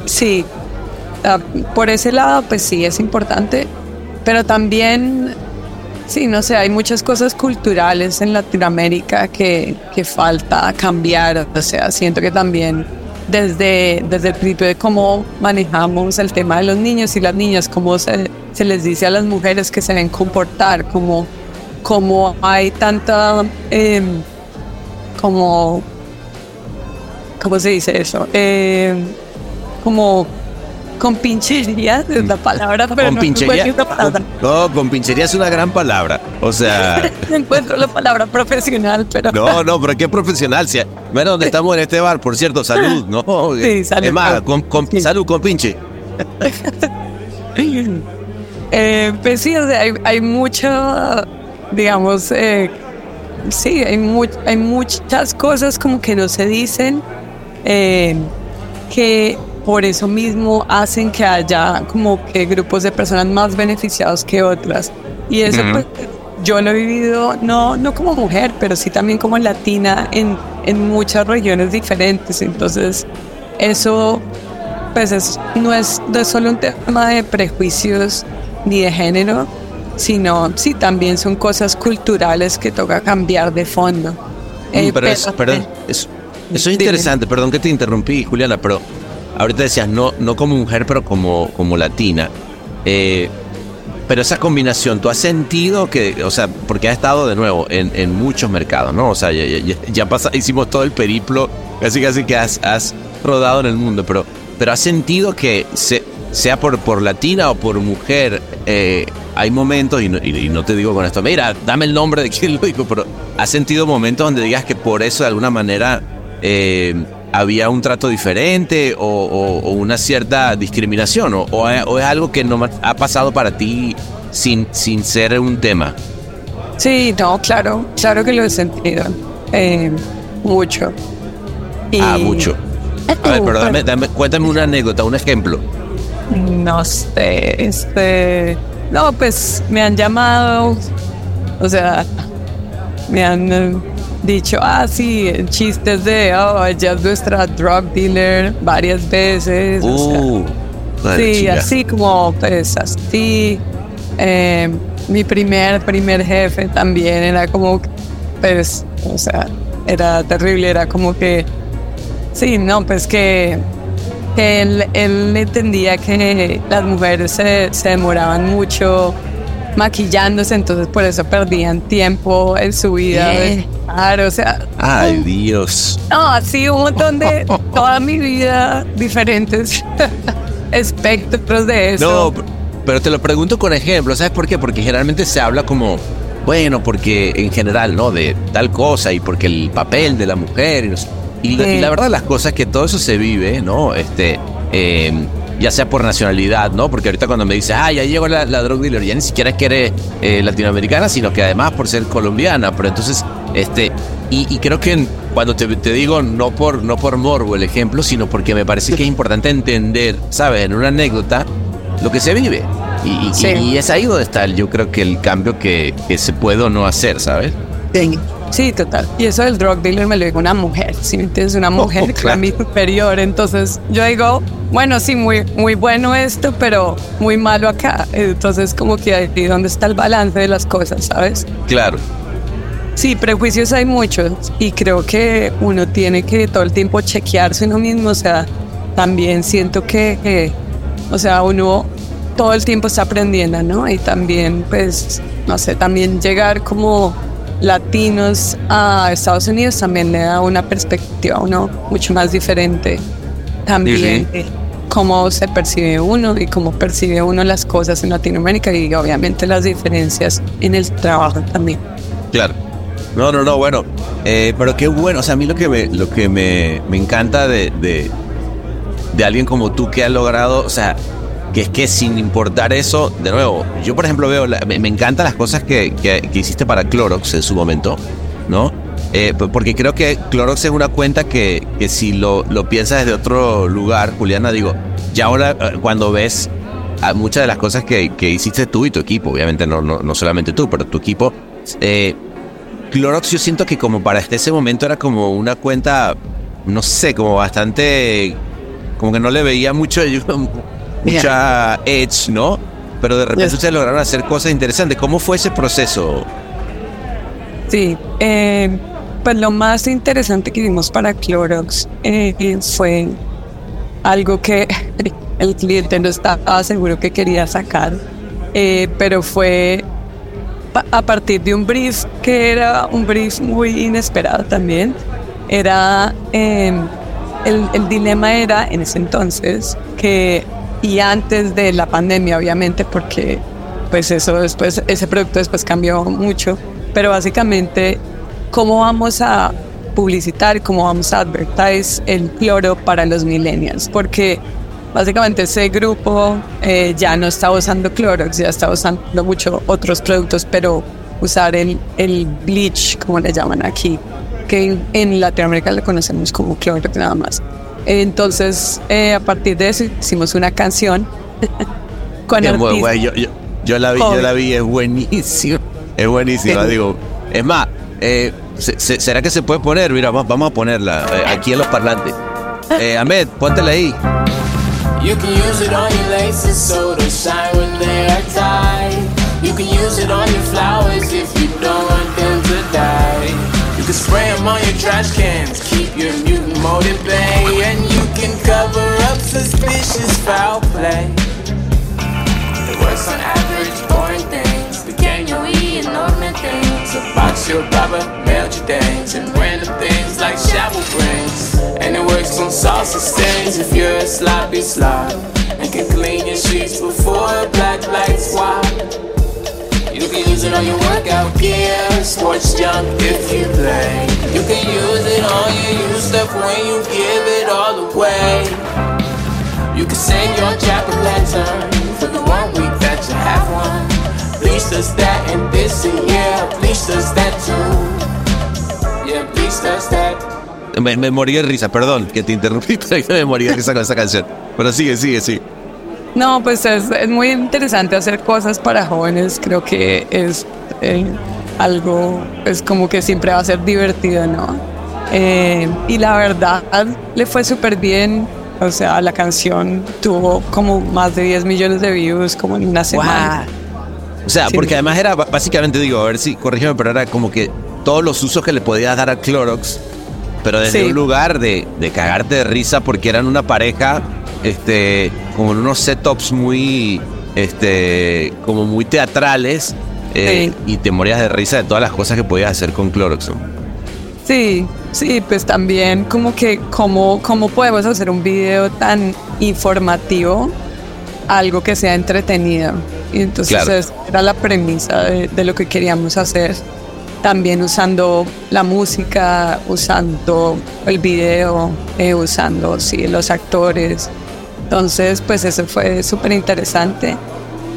sí, ah, por ese lado, pues sí, es importante, pero también, sí, no sé, hay muchas cosas culturales en Latinoamérica que, que falta cambiar, o sea, siento que también desde, desde el principio de cómo manejamos el tema de los niños y las niñas, cómo se, se les dice a las mujeres que se deben comportar, como, como hay tanta, em, como, ¿cómo se dice eso? Em, como con pinchería es la palabra, pero con no pinchería. No, con pinchería es una gran palabra. O sea. no encuentro la palabra profesional, pero. No, no, pero qué profesional. Si, bueno, donde estamos en este bar, por cierto, salud, ¿no? Sí, salud. Es más, con, salud con pinche. eh, pues sí, o sea, hay, hay mucha, digamos, eh, sí, hay, mu hay muchas cosas como que no se dicen eh, que por eso mismo hacen que haya como que grupos de personas más beneficiados que otras. Y eso pues, yo lo he vivido, no, no como mujer, pero sí también como latina en, en muchas regiones diferentes. Entonces, eso pues es, no, es, no es solo un tema de prejuicios ni de género, sino sí también son cosas culturales que toca cambiar de fondo. Mm, eh, pero, perdón, eso, eso es interesante, perdón que te interrumpí, Juliana, pero ahorita decías no, no como mujer, pero como, como latina. Eh, pero esa combinación, ¿tú has sentido que, o sea, porque has estado de nuevo en, en muchos mercados, ¿no? O sea, ya, ya, pasa, hicimos todo el periplo, casi casi que has, has rodado en el mundo, pero, pero has sentido que se, sea por, por latina o por mujer, eh, hay momentos, y no, y no, te digo con esto, mira, dame el nombre de quién lo dijo, pero has sentido momentos donde digas que por eso de alguna manera eh, había un trato diferente o, una cierta discriminación o, es algo que no ha pasado para ti sin, sin ser un tema? Sí, no, claro, claro que lo he sentido. Eh, mucho. Ah, mucho. A ver, pero dame, cuéntame una anécdota, un ejemplo. No sé, este... No, pues me han llamado, o sea, me han dicho, ah, sí, chistes de, oh, ella es nuestra drug dealer varias veces. Uh, sí, así como, pues, así. Eh, mi primer, primer jefe también era como, pues, o sea, era terrible, era como que, sí, no, pues que, él, él entendía que las mujeres se, se demoraban mucho maquillándose, entonces por eso perdían tiempo en su vida. Claro, o sea. Ay, Dios. No, así un montón de toda mi vida, diferentes espectros de eso. No, pero te lo pregunto con ejemplo, ¿sabes por qué? Porque generalmente se habla como, bueno, porque en general, ¿no? De tal cosa y porque el papel de la mujer y, la, verdad las cosas que todo eso se vive, ¿no? Este, eh, ya sea por nacionalidad, ¿no? Porque ahorita cuando me dices, ah, ya llegó la, drug dealer, ya ni siquiera es que eres eh, latinoamericana, sino que además por ser colombiana, pero entonces, este, y, creo que cuando te, digo, no por, no por morbo el ejemplo, sino porque me parece que es importante entender, ¿sabes? En una anécdota, lo que se vive. Y, es ahí donde está, yo creo que el cambio que, se puede o no hacer, ¿sabes? Sí, total. Y eso del drug dealer me lo dijo una mujer, si me entiendes, una mujer Oh, claro. a mi superior. Entonces yo digo, bueno, sí, muy, muy bueno esto, pero muy malo acá. Entonces como que ahí donde está el balance de las cosas, ¿sabes? Claro. Sí, prejuicios hay muchos y creo que uno tiene que todo el tiempo chequearse uno mismo, o sea, también siento que, que, o sea, uno todo el tiempo está aprendiendo, ¿no? Y también, pues, no sé, también llegar como latinos a Estados Unidos también le da una perspectiva uno mucho más diferente también. Sí, cómo se percibe uno y cómo percibe uno las cosas en Latinoamérica y obviamente las diferencias en el trabajo también. Claro. No, no, no, bueno. eh, pero qué bueno. O sea, a mí lo que me, lo que me, me encanta de, de, de alguien como tú que ha logrado, o sea, que es que sin importar eso, de nuevo, yo por ejemplo veo, me, encantan las cosas que, que, hiciste para Clorox en su momento, ¿no? Eh, porque creo que Clorox es una cuenta que, que si lo, lo piensas desde otro lugar, Juliana, digo, ya ahora eh, cuando ves a muchas de las cosas que, hiciste tú y tu equipo, obviamente no, no, no solamente tú, pero tu equipo, eh, Clorox yo siento que como para este ese momento era como una cuenta, no sé, como bastante, como que no le veía mucho, mucha edge, ¿no? Pero de repente Yes. ustedes lograron hacer cosas interesantes. ¿Cómo fue ese proceso? Sí, eh, pues lo más interesante que hicimos para Clorox eh, fue algo que el cliente no estaba seguro que quería sacar, eh, pero fue a partir de un brief que era un brief muy inesperado también. Era eh, el, el dilema era en ese entonces que y antes de la pandemia obviamente porque pues eso después ese producto después cambió mucho. Pero básicamente cómo vamos a publicitar cómo vamos a advertise el cloro para los millennials porque básicamente ese grupo eh, ya no está usando Clorox ya está usando mucho otros productos pero usar el, el bleach como le llaman aquí que en, en Latinoamérica lo conocemos como Clorox nada más entonces eh, a partir de eso hicimos una canción con güey, yo, yo- yo la vi, yo Joven. la vi, es buenísimo. Es buenísima, Sí. digo. Es más, eh, se- se- ¿será que se puede poner? Mira, vamos, vamos a ponerla eh, aquí en los parlantes. Eh, Ahmed, póntela ahí. You can use it on your laces so they shine when they are tied. You can use it on your flowers if you don't can spray them on your trash cans, keep your mutant mode at bay. And you can cover up suspicious foul play. It works on average, boring things. Pequeño y enorme things. A box your rubber, melt your days. And random things like shovel brings. And it works on salsa stains if you're a sloppy slob. And can clean your sheets before a black lights swap. You can use it on your workout gear, sports junk if you play. You can use it on your used stuff when you give it all away. You can sing your o' lantern for the one week that you have one. Please does that and this and yeah, bleach does that too. Yeah, please does that. Me, me de risa, perdón que te interrumpí, pero me de risa con esa canción. Pero sigue, sigue, sí. No, pues es, es muy interesante hacer cosas para jóvenes. Creo que es eh, algo, es como que siempre va a ser divertido, ¿no? Eh, y la verdad, le fue súper bien. O sea, la canción tuvo como más de 10 millones de views como en una semana. O sea, Sí. porque además era básicamente, digo, a ver si, corrígeme, pero era como que todos los usos que le podías dar a Clorox, pero desde Sí. un lugar de, de cagarte de risa porque eran una pareja, este, como en unos setups muy, este, como muy teatrales, eh, y te morías de risa de todas las cosas que podías hacer con Clorox. ¿no? Sí, sí, pues también como que cómo, cómo podemos hacer un video tan informativo, algo que sea entretenido. Y entonces Claro. esa era la premisa de, de lo que queríamos hacer. También usando la música, usando el video, eh, usando sí, los actores. Entonces, pues eso fue súper interesante.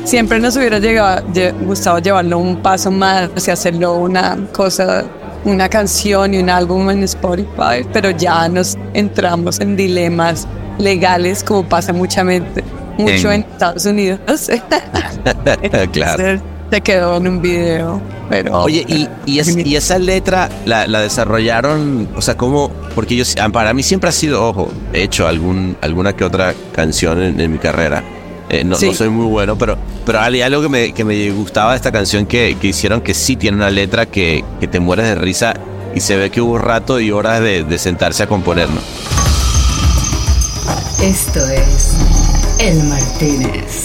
Siempre nos hubiera llegado, lle- gustado llevarlo un paso más, sea, hacerlo una cosa, una canción y un álbum en Spotify, pero ya nos entramos en dilemas legales como pasa mucha mente, mucho En- en, Estados Unidos. Claro. Te quedó en un video. Pero, Oye, y, y, es- y esa letra la, la desarrollaron, o sea, ¿cómo? Porque yo, ah, para mí siempre ha sido, ojo, he hecho algún, alguna que otra canción en, en mi carrera. Eh, no, Sí. no soy muy bueno, pero, pero hay algo que me, que me gustaba de esta canción que, que hicieron que sí tiene una letra que, que te mueres de risa y se ve que hubo rato y horas de, de sentarse a componer, ¿no? Esto es El Martínez.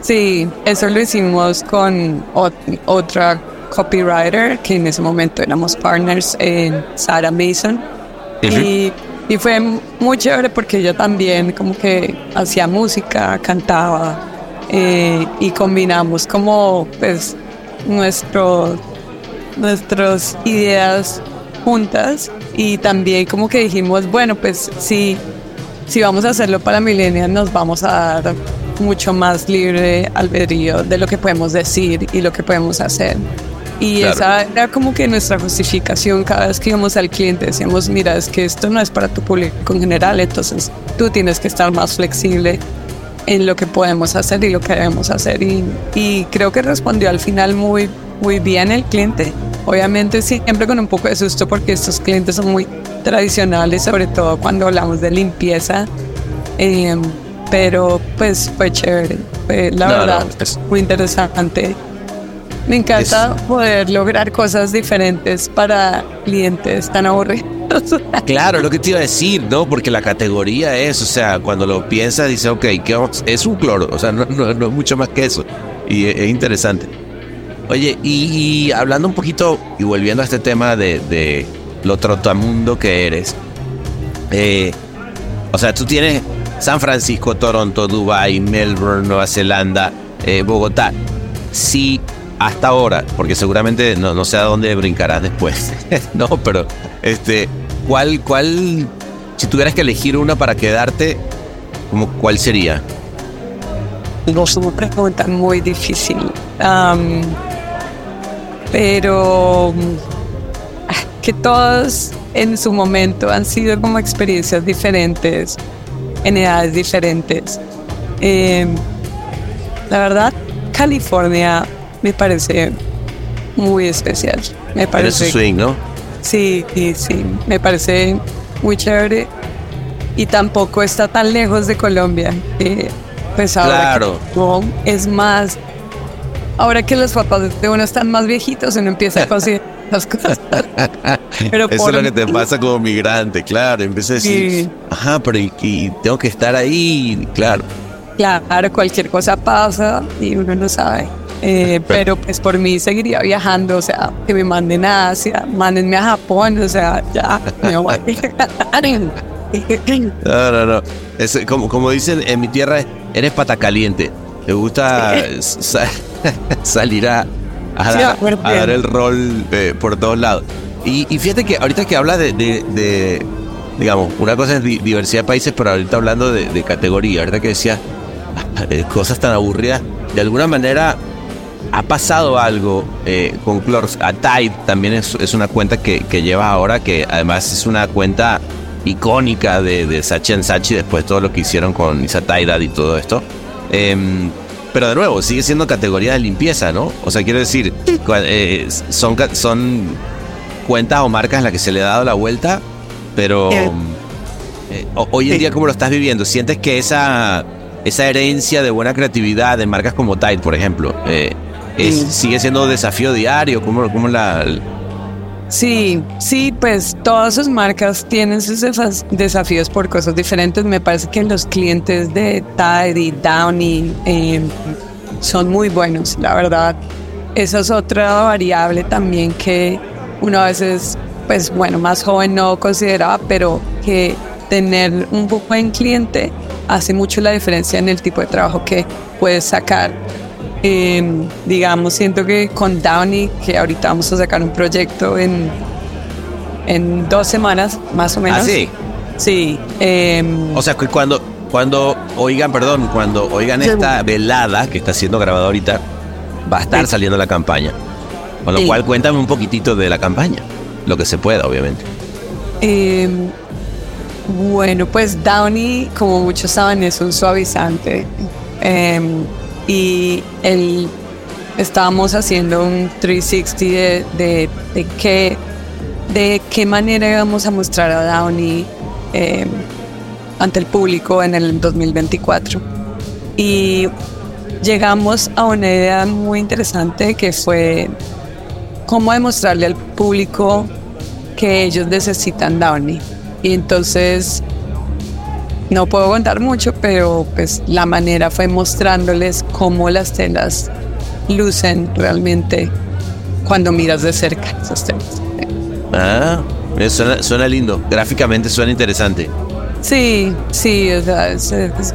Sí, eso lo hicimos con ot- otra copywriter que en ese momento éramos partners en Sarah Mason. y, y fue muy chévere porque ella también como que hacía música, cantaba eh, y combinamos como pues nuestro, nuestras ideas juntas y también como que dijimos, bueno, pues sí, si vamos a hacerlo para millennials nos vamos a dar mucho más libre albedrío de lo que podemos decir y lo que podemos hacer. Y Claro. esa era como que nuestra justificación cada vez que íbamos al cliente, decíamos, mira, es que esto no es para tu público en general, entonces tú tienes que estar más flexible en lo que podemos hacer y lo que debemos hacer. Y, y creo que respondió al final muy, muy bien el cliente. Obviamente siempre con un poco de susto porque estos clientes son muy tradicionales, sobre todo cuando hablamos de limpieza. Eh, pero pues fue chévere, fue la No, no, verdad es- muy interesante. Me encanta poder lograr cosas diferentes para clientes tan aburridos. Claro, lo que te iba a decir, ¿no? Porque la categoría es, o sea, cuando lo piensas, dices, ok, es un cloro, o sea, no, no- no es mucho más que eso. Y es, es interesante. Oye, y, y hablando un poquito y volviendo a este tema de, lo trotamundo que eres, eh, o sea, tú tienes San Francisco, Toronto, Dubai, Melbourne, Nueva Zelanda, eh, Bogotá. Sí, hasta ahora, porque seguramente no, sé a dónde brincarás después. no, pero este, ¿cuál, cuál, si tuvieras que elegir una para quedarte, como cuál sería? No es una pregunta muy difícil. Pero ah, que todos en su momento han sido como experiencias diferentes, en edades diferentes. Em, la verdad, California me parece muy especial. Me Eres parece swing, ¿no? Sí, sí, sí, me parece muy chévere y tampoco está tan lejos de Colombia. que, pues ahora Claro. que es más, ahora que los papás de uno están más viejitos, uno empieza a considerar las cosas. Pero Eso es lo que te pasa como migrante, claro. Empieza a decir, Sí. ajá, pero y, y tengo que estar ahí, claro. Claro, cualquier cosa pasa y uno no sabe. Eh, pero pues por mí seguiría viajando, o sea, que me manden a Asia, mándenme a Japón, o sea, ya, me voy. No, no, no. Es, como, como dicen en mi tierra, eres pata caliente. Te gusta sa- salir a, a Sí, dar, acuerdo. a dar el rol eh, por todos lados. Y, y fíjate que ahorita que habla de, de- de, digamos, una cosa es di- diversidad de países, pero ahorita hablando de, de categoría, ahorita que decía cosas tan aburridas, de alguna manera ha pasado algo eh, con Clors. A Tide también es, es una cuenta que, que llevas ahora, que además es una cuenta icónica de, de Sachi and Sachi después de todo lo que hicieron con Isa Tide y todo esto. Em, pero de nuevo, sigue siendo categoría de limpieza, ¿no? O sea, quiero decir, eh, son, son cuentas o marcas en las que se le ha dado la vuelta, pero Eh. eh, ho- hoy en día, ¿cómo lo estás viviendo? ¿Sientes que esa, esa herencia de buena creatividad de marcas como Tide, por ejemplo, es- sigue siendo desafío diario? ¿Cómo, cómo la...? Sí, sí, pues todas sus marcas tienen sus desaf- desafíos por cosas diferentes. Me parece que los clientes de Tide Downy eh, son muy buenos, la verdad. Esa es otra variable también que uno a veces, pues bueno, más joven no consideraba, pero que tener un buen cliente hace mucho la diferencia en el tipo de trabajo que puedes sacar. Eh, digamos, siento que con Downey, que ahorita vamos a sacar un proyecto en, en dos semanas, más o menos. Ah, sí. Sí. eh, O sea, cuando, cuando oigan, perdón, cuando oigan esta velada que está siendo grabada ahorita, va a estar Sí. saliendo la campaña. Con lo Sí. cual, cuéntame un poquitito de la campaña. Lo que se pueda, obviamente. eh, Bueno, pues Downy, como muchos saben, es un suavizante. Em, y el, estábamos haciendo un 360 de, de, de, qué, de qué manera íbamos a mostrar a Downy em, ante el público en el 2024. Y llegamos a una idea muy interesante que fue cómo demostrarle al público que ellos necesitan Downy. Y entonces, no puedo contar mucho, pero pues la manera fue mostrándoles cómo las telas lucen realmente cuando miras de cerca esas telas. Ah, suena, suena lindo. Gráficamente suena interesante. Sí, sí, es,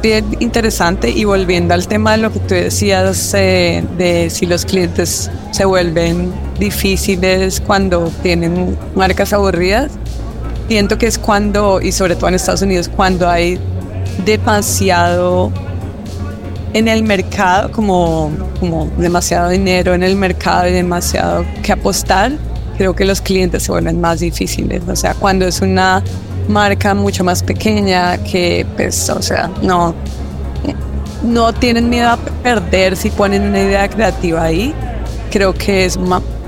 bien interesante y volviendo al tema de lo que tú decías eh, de si los clientes se vuelven difíciles cuando tienen marcas aburridas, siento que es cuando, y sobre todo en Estados Unidos, cuando hay demasiado en el mercado, como, como demasiado dinero en el mercado y demasiado que apostar, creo que los clientes se vuelven más difíciles. O sea, cuando es una marca mucho más pequeña que, pues, o sea, no, no tienen miedo a perder si ponen una idea creativa ahí. Creo que es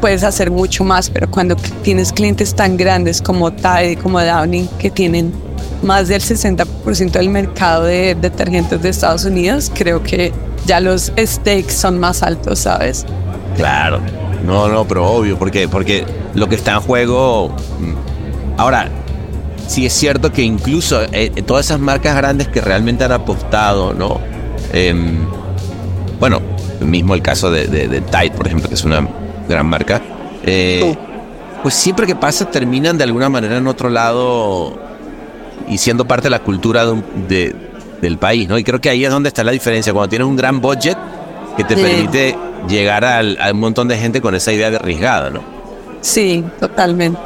puedes hacer mucho más, pero cuando tienes clientes tan grandes como Tide, como Downing, que tienen más del 60% del mercado de detergentes de Estados Unidos, creo que ya los stakes son más altos, ¿sabes? Claro. No, no, pero obvio, porque, porque lo que está en juego. Mm, ahora, sí es cierto que incluso eh, todas esas marcas grandes que realmente han apostado, ¿no? Em, bueno, mismo el caso de, Tide, por ejemplo, que es una gran marca. Eh, pues siempre que pasa terminan de alguna manera en otro lado y siendo parte de la cultura de, del país, ¿no? Y creo que ahí es donde está la diferencia. Cuando tienes un gran budget que te permite llegar al, a un montón de gente con esa idea de arriesgada, ¿no? Sí, totalmente.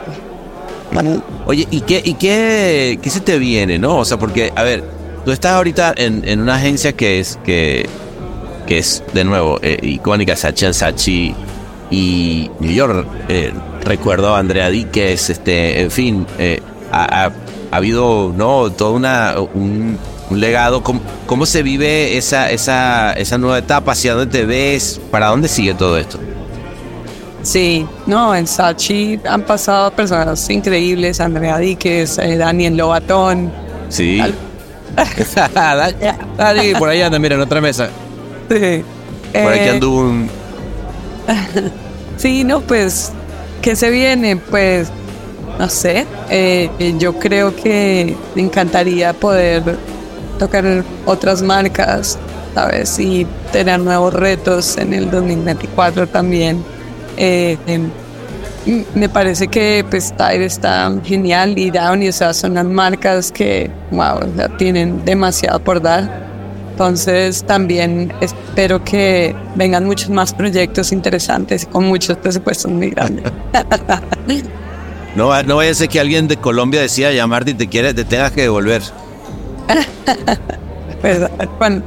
Oye, ¿y qué, y qué, qué se te viene, no? O sea, porque, a ver, tú estás ahorita en, en una agencia que es, que, que es de nuevo, eh, icónica, Sachi Sachi y New York. Eh, recuerdo a Andrea Díquez, este, en fin, eh, ha, ha, habido, ¿no? Todo una, un, un legado. ¿Cómo, ¿Cómo, se vive esa, esa, esa nueva etapa? ¿Hacia dónde te ves? ¿Para dónde sigue todo esto? Sí, no, en Sachi han pasado personas increíbles, Andrea Díquez, eh, Daniel Lobatón. Sí. Dani, por ahí anda, mira, en otra mesa. Sí. Por aquí anduvo un... sí, no, pues, ¿qué se viene? Pues, no sé, eh, yo creo que me encantaría poder tocar otras marcas, ¿sabes? Y tener nuevos retos en el 2024 también. Eh, em, me parece que pues Tide está genial y Downey, o sea, son las marcas que, wow, tienen demasiado por dar. Entonces también espero que vengan muchos más proyectos interesantes con muchos presupuestos muy grandes. no, no vaya a ser que alguien de Colombia decida llamarte y te quiere, te tengas que devolver. pues, bueno,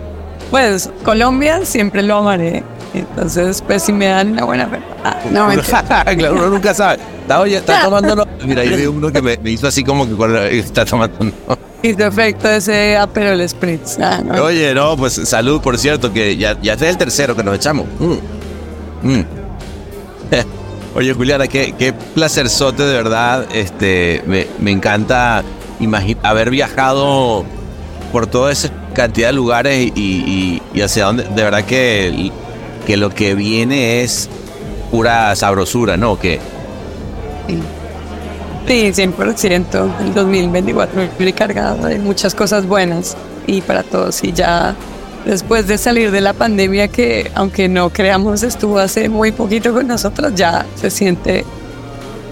pues Colombia siempre lo amaré. Entonces, pues si me dan una buena ah, no me claro, uno nunca sabe. Está, oye, está tomando. Mira, ahí vi uno que me, me, hizo así como que está tomando Y efecto ese apero el spritz. Ah, no. Oye, no, pues salud, por cierto, que ya, ya es el tercero que nos echamos. Mm. Mm. Oye, Juliana, qué, qué placerzote de verdad. Este, me, me encanta haber viajado por toda esa cantidad de lugares y, y, y hacia donde, de verdad que que lo que viene es pura sabrosura, ¿no? Que... Sí, 100%. El 2024 muy cargado de muchas cosas buenas y para todos. Y ya después de salir de la pandemia, que aunque no creamos estuvo hace muy poquito con nosotros, ya se siente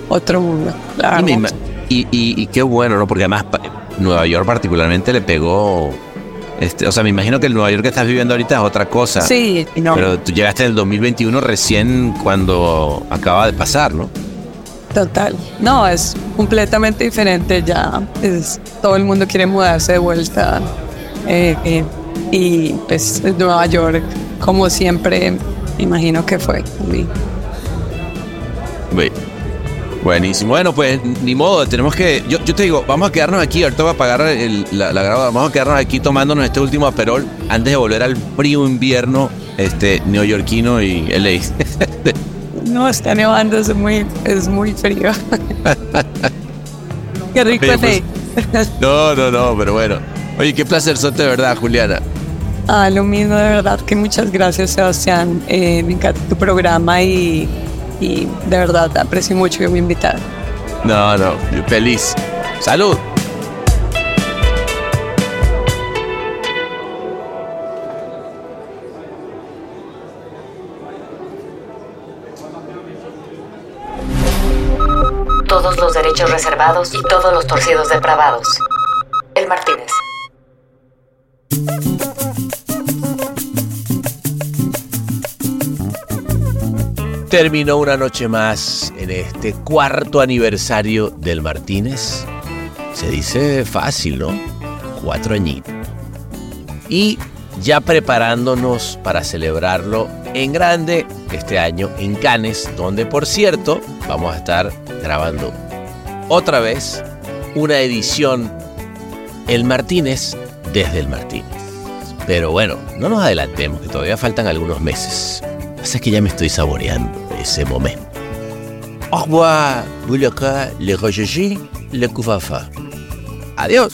otro mundo. Y, y, y, qué bueno, ¿no? Porque además Nueva York particularmente le pegó este, o sea, me imagino que el Nueva York que estás viviendo ahorita es otra cosa. Sí, no. Pero tú llegaste en el 2021 recién cuando acaba de pasar, ¿no? Total. No, es completamente diferente ya. Es, todo el mundo quiere mudarse de vuelta. Eh, eh, y pues Nueva York, como siempre, imagino que fue. Buenísimo. Bueno, pues ni modo, tenemos que. Yo, yo te digo, vamos a quedarnos aquí. Ahorita voy a apagar el- la, la grabada. Vamos a quedarnos aquí tomándonos este último aperol antes de volver al frío invierno este neoyorquino y LA. No, está nevando, es muy, es muy frío. Qué rico Oye, pues- no, no, no, pero bueno. Oye, qué placer de verdad, Juliana. Ah, lo mismo, de verdad, que muchas gracias, Sebastián. Eh, me encanta tu programa y, y de verdad aprecio mucho que me invitaron. No, no, feliz. Salud. Reservados y todos los torcidos depravados. El Martínez. Terminó una noche más en este cuarto aniversario del Martínez. Se dice fácil, ¿no? Cuatro añitos. Y ya preparándonos para celebrarlo en grande este año en Cannes, donde por cierto vamos a estar grabando otra vez una edición El Martínez desde el Martínez. Pero bueno, no nos adelantemos, que todavía faltan algunos meses. Pasa que ya me estoy saboreando ese momento. Au revoir, Boulaka, le Roger, le Kufafa. Adiós.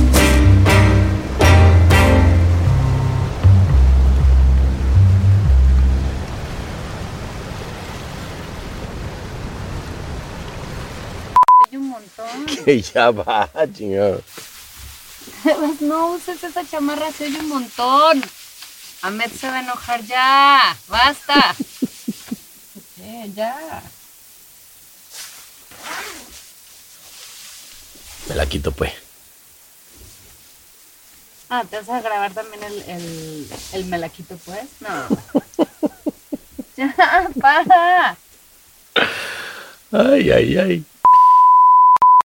ya va, chingado. No uses esa chamarra, se oye un montón. Ahmed se va a enojar ya. Basta. Eh, ya. Me la quito pues. Ah, ¿te vas a grabar también el, el, el melaquito, pues? No. ya, para. Ay, ay, ay.